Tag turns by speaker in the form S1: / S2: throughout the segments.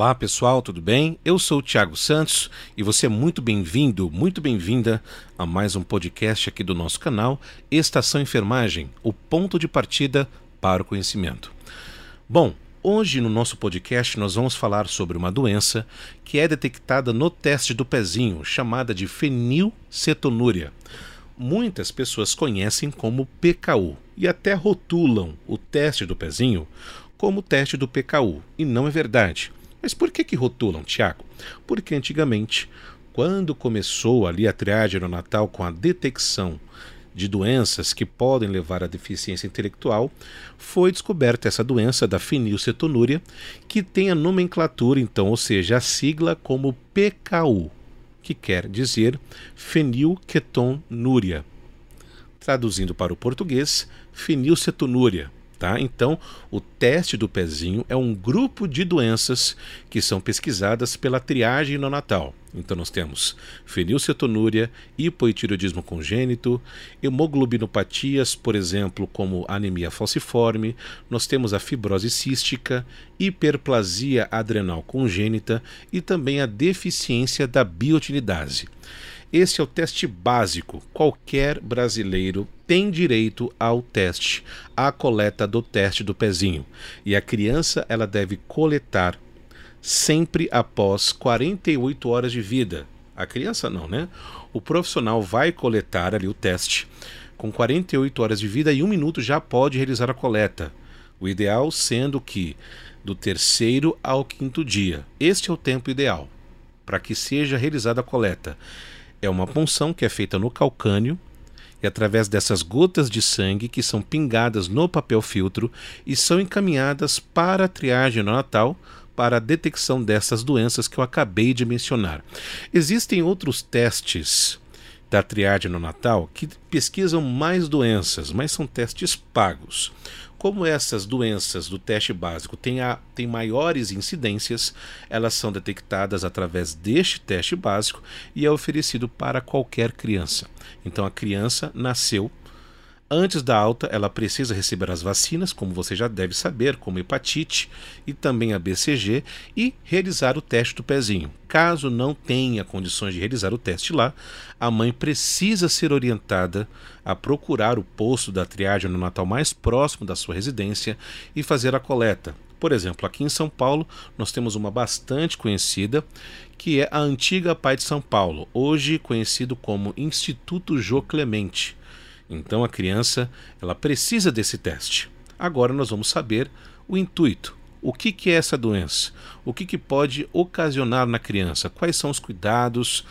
S1: Olá pessoal, tudo bem? Eu sou o Thiago Santos e você é muito bem-vindo, muito bem-vinda a mais um podcast aqui do nosso canal Estação Enfermagem, o ponto de partida para o conhecimento. Bom, hoje no nosso podcast nós vamos falar sobre uma doença que é detectada no teste do pezinho, chamada de fenilcetonúria. Muitas pessoas conhecem como PKU e até rotulam o teste do pezinho como teste do PKU, e não é verdade. Mas por que que rotulam, Tiago? Porque antigamente, quando começou ali a triagem no Natal com a detecção de doenças que podem levar à deficiência intelectual, foi descoberta essa doença da fenilcetonúria, que tem a nomenclatura, então, ou seja, a sigla como PKU, que quer dizer fenilketonúria. Traduzindo para o português, fenilcetonúria Tá? Então, o teste do pezinho é um grupo de doenças que são pesquisadas pela triagem neonatal. Então, nós temos fenilcetonúria, hipotireoidismo congênito, hemoglobinopatias, por exemplo, como anemia falciforme, nós temos a fibrose cística, hiperplasia adrenal congênita e também a deficiência da biotinidase. Este é o teste básico. Qualquer brasileiro tem direito ao teste, à coleta do teste do pezinho. E a criança ela deve coletar sempre após 48 horas de vida. A criança não, né? O profissional vai coletar ali o teste com 48 horas de vida e um minuto já pode realizar a coleta. O ideal sendo que do terceiro ao quinto dia. Este é o tempo ideal para que seja realizada a coleta é uma punção que é feita no calcânio e através dessas gotas de sangue que são pingadas no papel filtro e são encaminhadas para a triagem neonatal para a detecção dessas doenças que eu acabei de mencionar. Existem outros testes da triagem neonatal que pesquisam mais doenças, mas são testes pagos. Como essas doenças do teste básico têm, a, têm maiores incidências, elas são detectadas através deste teste básico e é oferecido para qualquer criança. Então a criança nasceu Antes da alta, ela precisa receber as vacinas, como você já deve saber, como hepatite e também a BCG, e realizar o teste do pezinho. Caso não tenha condições de realizar o teste lá, a mãe precisa ser orientada a procurar o posto da triagem no Natal mais próximo da sua residência e fazer a coleta. Por exemplo, aqui em São Paulo, nós temos uma bastante conhecida, que é a antiga Pai de São Paulo, hoje conhecido como Instituto Jô Clemente então a criança ela precisa desse teste. Agora nós vamos saber o intuito. O que, que é essa doença? O que, que pode ocasionar na criança? Quais são os cuidados?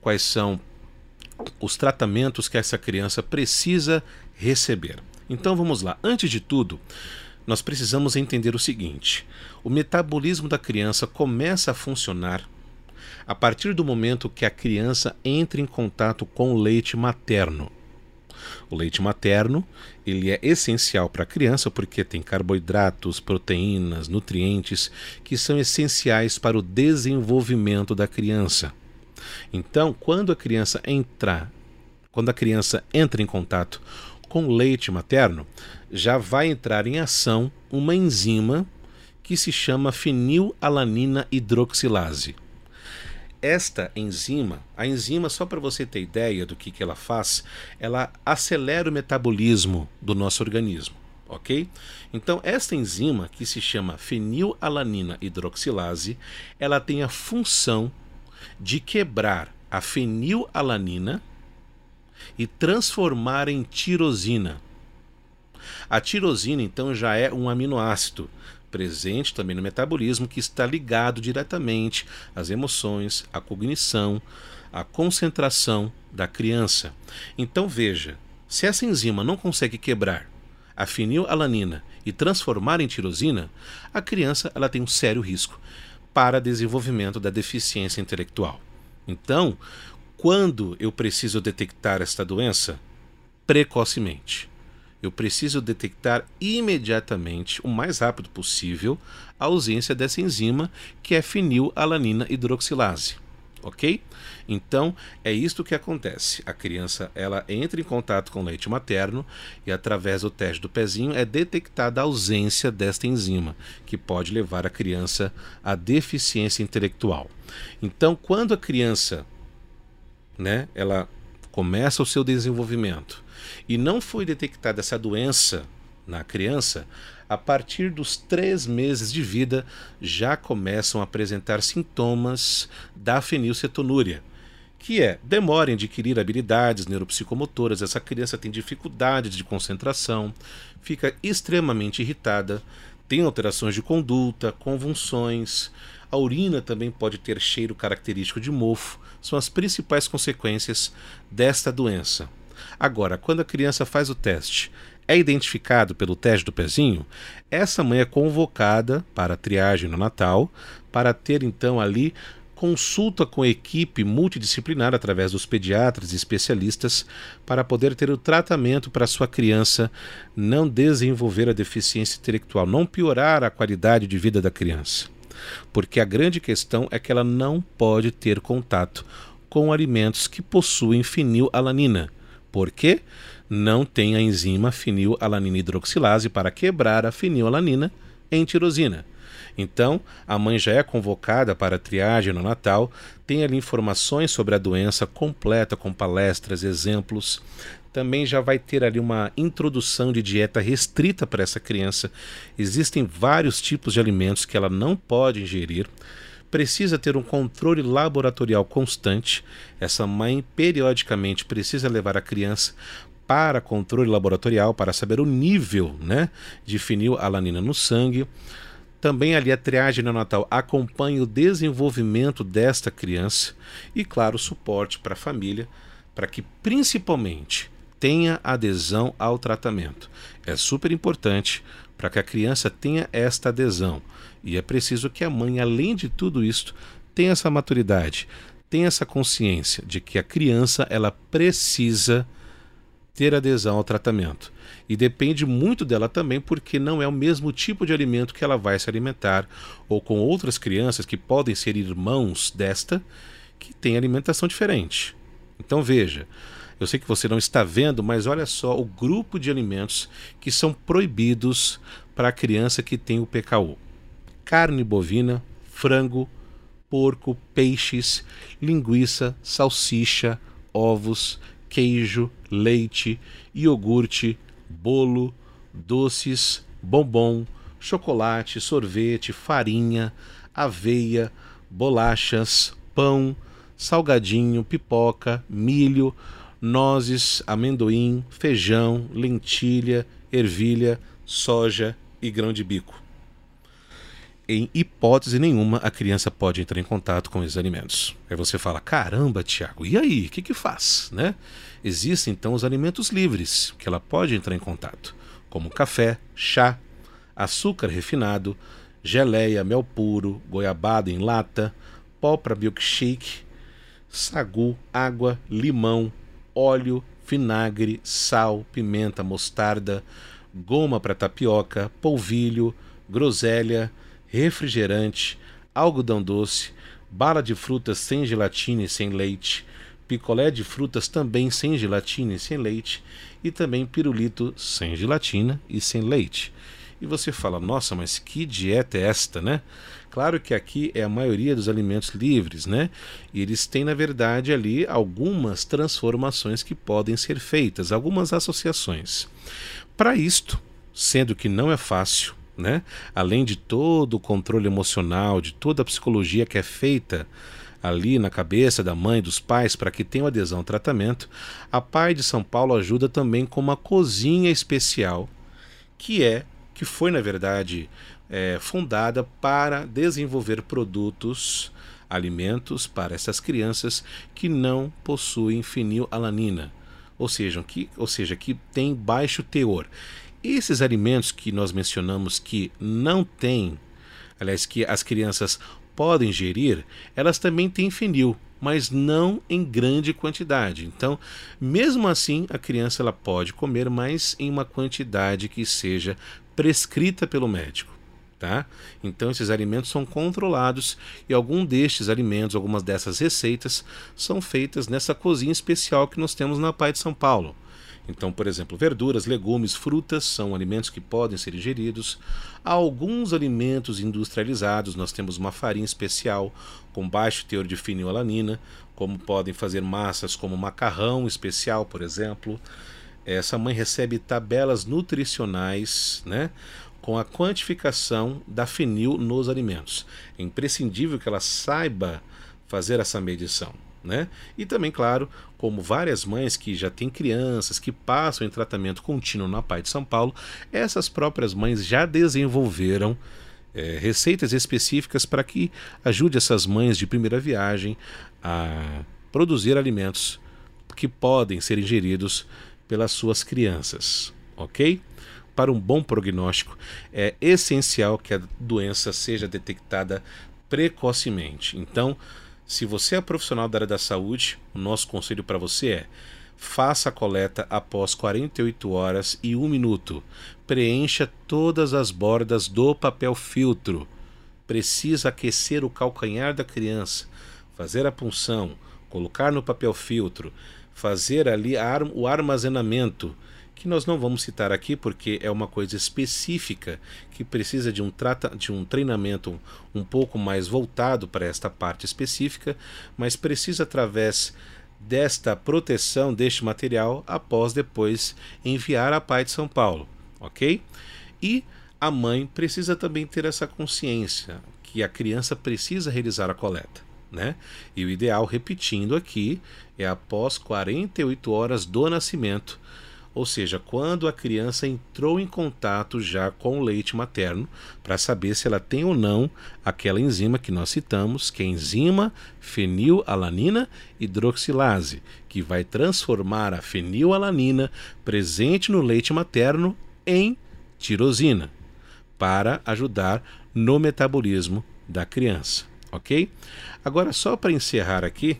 S1: Quais são os tratamentos que essa criança precisa receber? Então vamos lá. Antes de tudo, nós precisamos entender o seguinte: o metabolismo da criança começa a funcionar a partir do momento que a criança entra em contato com o leite materno. O leite materno ele é essencial para a criança porque tem carboidratos, proteínas, nutrientes que são essenciais para o desenvolvimento da criança. Então, quando a criança entrar, quando a criança entra em contato com o leite materno, já vai entrar em ação uma enzima que se chama fenilalanina hidroxilase. Esta enzima, a enzima, só para você ter ideia do que, que ela faz, ela acelera o metabolismo do nosso organismo, ok? Então, esta enzima, que se chama fenilalanina hidroxilase, ela tem a função de quebrar a fenilalanina e transformar em tirosina. A tirosina, então, já é um aminoácido presente também no metabolismo, que está ligado diretamente às emoções, à cognição, à concentração da criança. Então veja, se essa enzima não consegue quebrar a fenilalanina e transformar em tirosina, a criança ela tem um sério risco para desenvolvimento da deficiência intelectual. Então, quando eu preciso detectar esta doença? Precocemente eu preciso detectar imediatamente, o mais rápido possível, a ausência dessa enzima que é fenilalanina hidroxilase. ok? Então é isto que acontece. A criança ela entra em contato com o leite materno e através do teste do pezinho é detectada a ausência desta enzima, que pode levar a criança à deficiência intelectual. Então, quando a criança, né, ela começa o seu desenvolvimento e não foi detectada essa doença na criança, a partir dos três meses de vida já começam a apresentar sintomas da fenilcetonúria, que é demora em adquirir habilidades neuropsicomotoras, essa criança tem dificuldades de concentração, fica extremamente irritada, tem alterações de conduta, convulsões, a urina também pode ter cheiro característico de mofo, são as principais consequências desta doença. Agora, quando a criança faz o teste, é identificado pelo teste do pezinho, essa mãe é convocada para a triagem no Natal, para ter então ali consulta com a equipe multidisciplinar através dos pediatras e especialistas para poder ter o tratamento para sua criança não desenvolver a deficiência intelectual, não piorar a qualidade de vida da criança. Porque a grande questão é que ela não pode ter contato com alimentos que possuem fenilalanina. Por quê? não tem a enzima fenilalanina hidroxilase para quebrar a fenilalanina em tirosina. Então, a mãe já é convocada para triagem no Natal, tem ali informações sobre a doença completa, com palestras, exemplos. Também já vai ter ali uma introdução de dieta restrita para essa criança. Existem vários tipos de alimentos que ela não pode ingerir precisa ter um controle laboratorial constante. Essa mãe periodicamente precisa levar a criança para controle laboratorial para saber o nível né, de fenilalanina no sangue. Também ali a triagem neonatal acompanha o desenvolvimento desta criança e, claro, suporte para a família, para que principalmente tenha adesão ao tratamento. É super importante para que a criança tenha esta adesão. E é preciso que a mãe, além de tudo isso, tenha essa maturidade, tenha essa consciência de que a criança ela precisa ter adesão ao tratamento. E depende muito dela também, porque não é o mesmo tipo de alimento que ela vai se alimentar, ou com outras crianças que podem ser irmãos desta, que têm alimentação diferente. Então veja, eu sei que você não está vendo, mas olha só o grupo de alimentos que são proibidos para a criança que tem o PKU: carne bovina, frango, porco, peixes, linguiça, salsicha, ovos, queijo, leite, iogurte, bolo, doces, bombom, chocolate, sorvete, farinha, aveia, bolachas, pão, salgadinho, pipoca, milho, nozes, amendoim, feijão, lentilha, ervilha, soja e grão de bico em hipótese nenhuma a criança pode entrar em contato com esses alimentos. Aí você fala: caramba, Tiago, e aí? O que, que faz? Né? Existem então os alimentos livres que ela pode entrar em contato, como café, chá, açúcar refinado, geleia, mel puro, goiabada em lata, pó para milkshake, sagu, água, limão, óleo, vinagre, sal, pimenta, mostarda, goma para tapioca, polvilho, groselha refrigerante, algodão doce, bala de frutas sem gelatina e sem leite, picolé de frutas também sem gelatina e sem leite, e também pirulito sem gelatina e sem leite. E você fala, nossa, mas que dieta é esta, né? Claro que aqui é a maioria dos alimentos livres, né? E eles têm, na verdade, ali algumas transformações que podem ser feitas, algumas associações. Para isto, sendo que não é fácil, né? Além de todo o controle emocional, de toda a psicologia que é feita ali na cabeça da mãe, dos pais, para que tenham adesão ao tratamento, a Pai de São Paulo ajuda também com uma cozinha especial, que é, que foi na verdade é, fundada para desenvolver produtos, alimentos para essas crianças que não possuem fenilalanina, ou seja, que, ou seja, que tem baixo teor. Esses alimentos que nós mencionamos que não têm, aliás, que as crianças podem ingerir, elas também têm fenil, mas não em grande quantidade. Então, mesmo assim, a criança ela pode comer, mas em uma quantidade que seja prescrita pelo médico. Tá? Então esses alimentos são controlados e algum destes alimentos, algumas dessas receitas são feitas nessa cozinha especial que nós temos na Pai de São Paulo. Então, por exemplo, verduras, legumes, frutas são alimentos que podem ser ingeridos. Há alguns alimentos industrializados, nós temos uma farinha especial com baixo teor de fenilalanina, como podem fazer massas como macarrão especial, por exemplo. Essa mãe recebe tabelas nutricionais, né? Com a quantificação da fenil nos alimentos. É imprescindível que ela saiba fazer essa medição. Né? E também, claro, como várias mães que já têm crianças que passam em tratamento contínuo na Pai de São Paulo, essas próprias mães já desenvolveram é, receitas específicas para que ajude essas mães de primeira viagem a produzir alimentos que podem ser ingeridos pelas suas crianças, ok? Para um bom prognóstico, é essencial que a doença seja detectada precocemente. Então, se você é profissional da área da saúde, o nosso conselho para você é: faça a coleta após 48 horas e 1 minuto. Preencha todas as bordas do papel filtro. Precisa aquecer o calcanhar da criança, fazer a punção, colocar no papel filtro, fazer ali o armazenamento que nós não vamos citar aqui porque é uma coisa específica que precisa de um, trata, de um treinamento um pouco mais voltado para esta parte específica, mas precisa através desta proteção deste material após depois enviar a Pai de São Paulo, ok? E a mãe precisa também ter essa consciência que a criança precisa realizar a coleta. Né? E o ideal, repetindo aqui, é após 48 horas do nascimento, ou seja, quando a criança entrou em contato já com o leite materno, para saber se ela tem ou não aquela enzima que nós citamos, que é a enzima fenilalanina hidroxilase, que vai transformar a fenilalanina presente no leite materno em tirosina, para ajudar no metabolismo da criança, ok? Agora, só para encerrar aqui,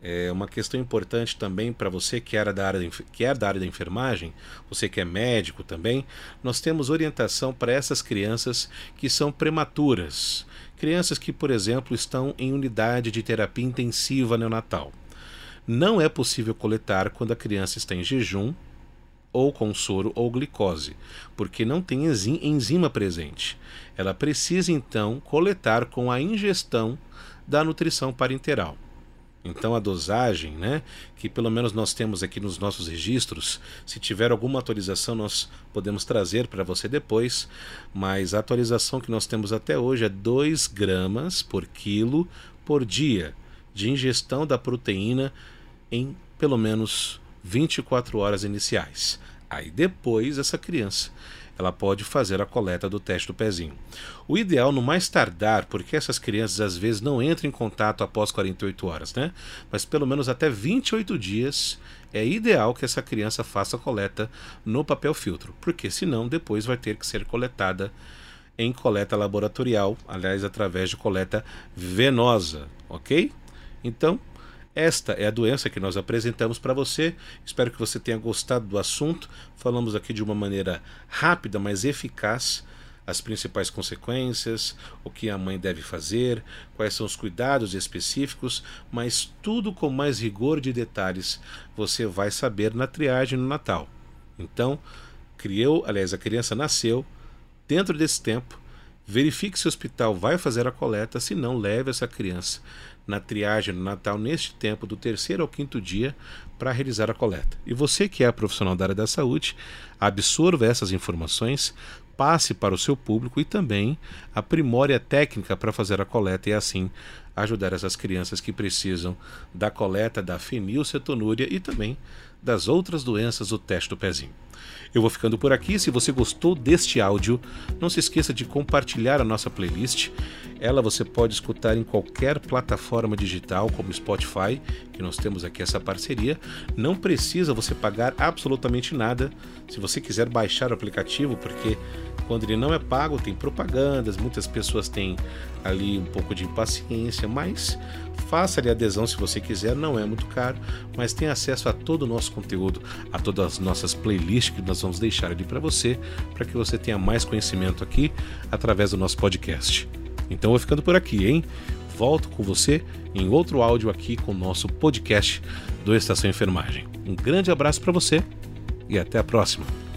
S1: é uma questão importante também para você que, era da área que é da área da enfermagem, você que é médico também, nós temos orientação para essas crianças que são prematuras. Crianças que, por exemplo, estão em unidade de terapia intensiva neonatal. Não é possível coletar quando a criança está em jejum, ou com soro ou glicose, porque não tem enzima presente. Ela precisa então coletar com a ingestão da nutrição parenteral. Então a dosagem, né, que pelo menos nós temos aqui nos nossos registros, se tiver alguma atualização nós podemos trazer para você depois, mas a atualização que nós temos até hoje é 2 gramas por quilo por dia de ingestão da proteína em pelo menos 24 horas iniciais. Aí depois essa criança ela pode fazer a coleta do teste do pezinho. O ideal, no mais tardar, porque essas crianças às vezes não entram em contato após 48 horas, né? Mas pelo menos até 28 dias é ideal que essa criança faça a coleta no papel filtro, porque senão depois vai ter que ser coletada em coleta laboratorial, aliás, através de coleta venosa, ok? Então, esta é a doença que nós apresentamos para você. Espero que você tenha gostado do assunto. Falamos aqui de uma maneira rápida, mas eficaz as principais consequências, o que a mãe deve fazer, quais são os cuidados específicos, mas tudo com mais rigor de detalhes você vai saber na triagem no Natal. Então, criou, aliás, a criança nasceu dentro desse tempo. Verifique se o hospital vai fazer a coleta, se não, leve essa criança na triagem no Natal neste tempo do terceiro ao quinto dia para realizar a coleta. E você que é profissional da área da saúde, absorva essas informações, passe para o seu público e também aprimore a técnica para fazer a coleta e assim ajudar essas crianças que precisam da coleta da fenilcetonúria e também das outras doenças do teste do pezinho. Eu vou ficando por aqui. Se você gostou deste áudio, não se esqueça de compartilhar a nossa playlist. Ela você pode escutar em qualquer plataforma digital, como Spotify, que nós temos aqui essa parceria. Não precisa você pagar absolutamente nada se você quiser baixar o aplicativo, porque quando ele não é pago, tem propagandas, muitas pessoas têm ali um pouco de impaciência, mas faça-lhe adesão se você quiser, não é muito caro, mas tem acesso a todo o nosso conteúdo, a todas as nossas playlists que nós vamos deixar ali para você, para que você tenha mais conhecimento aqui através do nosso podcast. Então vou ficando por aqui, hein? Volto com você em outro áudio aqui com o nosso podcast do Estação Enfermagem. Um grande abraço para você e até a próxima.